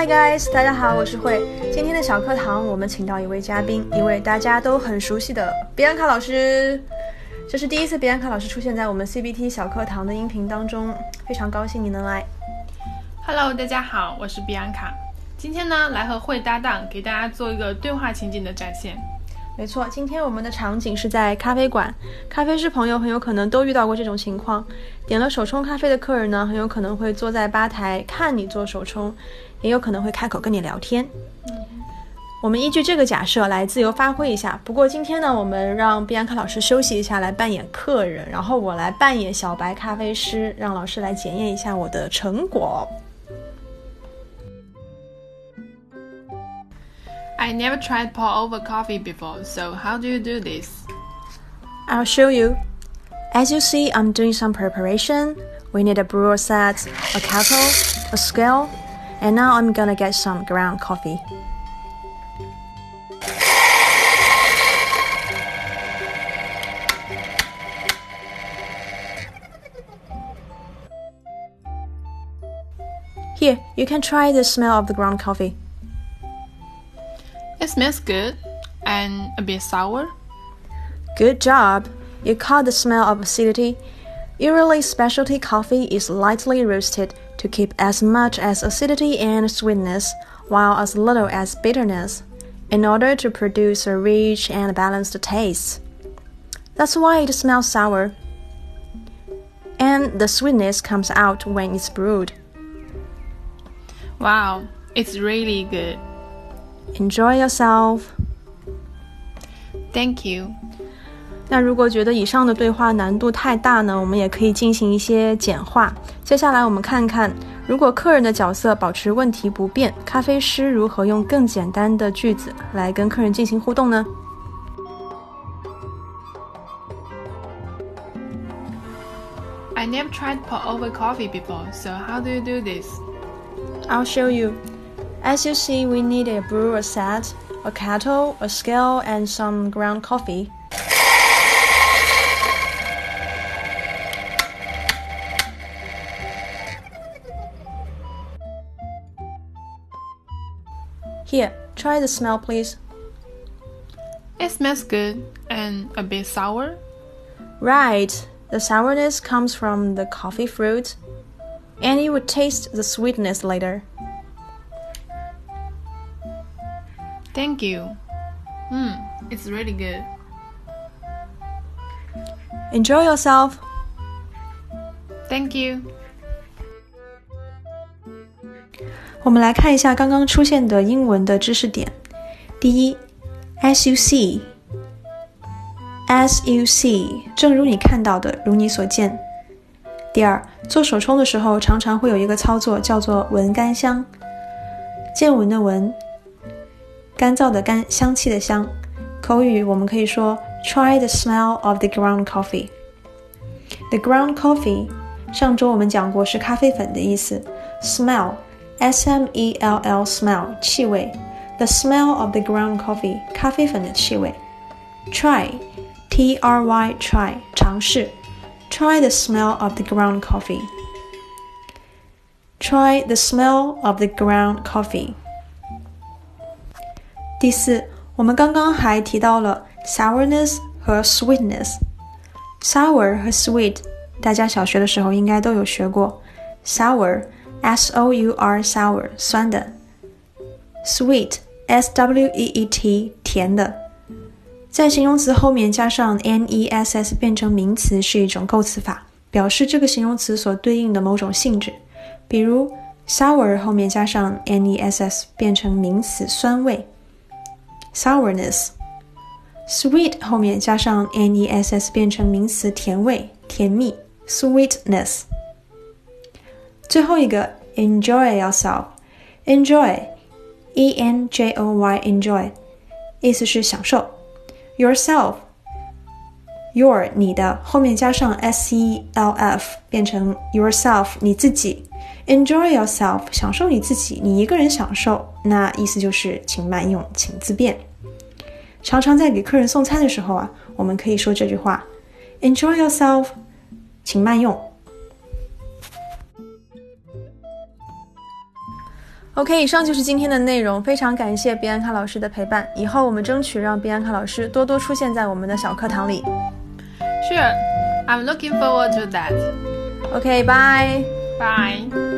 Hi guys，大家好，我是慧。今天的小课堂，我们请到一位嘉宾，一位大家都很熟悉的比安卡老师。这是第一次比安卡老师出现在我们 CBT 小课堂的音频当中，非常高兴你能来。Hello，大家好，我是比安卡。今天呢，来和慧搭档，给大家做一个对话情景的展现。没错，今天我们的场景是在咖啡馆。咖啡师朋友很有可能都遇到过这种情况：点了手冲咖啡的客人呢，很有可能会坐在吧台看你做手冲，也有可能会开口跟你聊天。我们依据这个假设来自由发挥一下。不过今天呢，我们让碧安卡老师休息一下，来扮演客人，然后我来扮演小白咖啡师，让老师来检验一下我的成果。I never tried pour over coffee before, so how do you do this? I'll show you. As you see, I'm doing some preparation. We need a brewer set, a kettle, a scale, and now I'm gonna get some ground coffee. Here, you can try the smell of the ground coffee. It smells good and a bit sour. Good job. You caught the smell of acidity. Usually, specialty coffee is lightly roasted to keep as much as acidity and sweetness, while as little as bitterness, in order to produce a rich and balanced taste. That's why it smells sour. And the sweetness comes out when it's brewed. Wow, it's really good. Enjoy yourself. Thank you. 那如果觉得以上的对话难度太大呢，我们也可以进行一些简化。接下来我们看看，如果客人的角色保持问题不变，咖啡师如何用更简单的句子来跟客人进行互动呢？I never tried pour over coffee before, so how do you do this? I'll show you. As you see, we need a brewer set, a kettle, a scale, and some ground coffee. Here, try the smell, please. It smells good and a bit sour. Right, the sourness comes from the coffee fruit, and you would taste the sweetness later. Thank you. Hmm, it's really good. Enjoy yourself. Thank you. 我们来看一下刚刚出现的英文的知识点。第一，as you see，as you see，正如你看到的，如你所见。第二，做手冲的时候，常常会有一个操作叫做闻干香，见闻的闻。干燥的干，香气的香。口语我们可以说 try the smell of the ground coffee。The ground coffee，上周我们讲过是咖啡粉的意思。Smell，s m e l l smell，气味。The smell of the ground coffee，咖啡粉的气味。Try，t r y try，尝试。Try the smell of the ground coffee。Try the smell of the ground coffee。 第四，我们刚刚还提到了 sourness 和 sweetness。sour 和 sweet，大家小学的时候应该都有学过。sour，s o u r sour，酸的。sweet，s w e e t，甜的。在形容词后面加上 n e s s 变成名词是一种构词法，表示这个形容词所对应的某种性质。比如 sour 后面加上 n e s s 变成名词，酸味。sourness，sweet 后面加上 n e s s 变成名词，甜味、甜蜜，sweetness。最后一个 enjoy yourself，enjoy，e n j o y，enjoy，意思是享受。 Your 你的后面加上 s e l f 变成 yourself 你自己。Enjoy yourself，享受你自己，你一个人享受，那意思就是请慢用，请自便。常常在给客人送餐的时候啊，我们可以说这句话：Enjoy yourself，请慢用。OK，以上就是今天的内容，非常感谢比安卡老师的陪伴。以后我们争取让比安卡老师多多出现在我们的小课堂里。Sure, I'm looking forward to that. Okay, bye. Bye.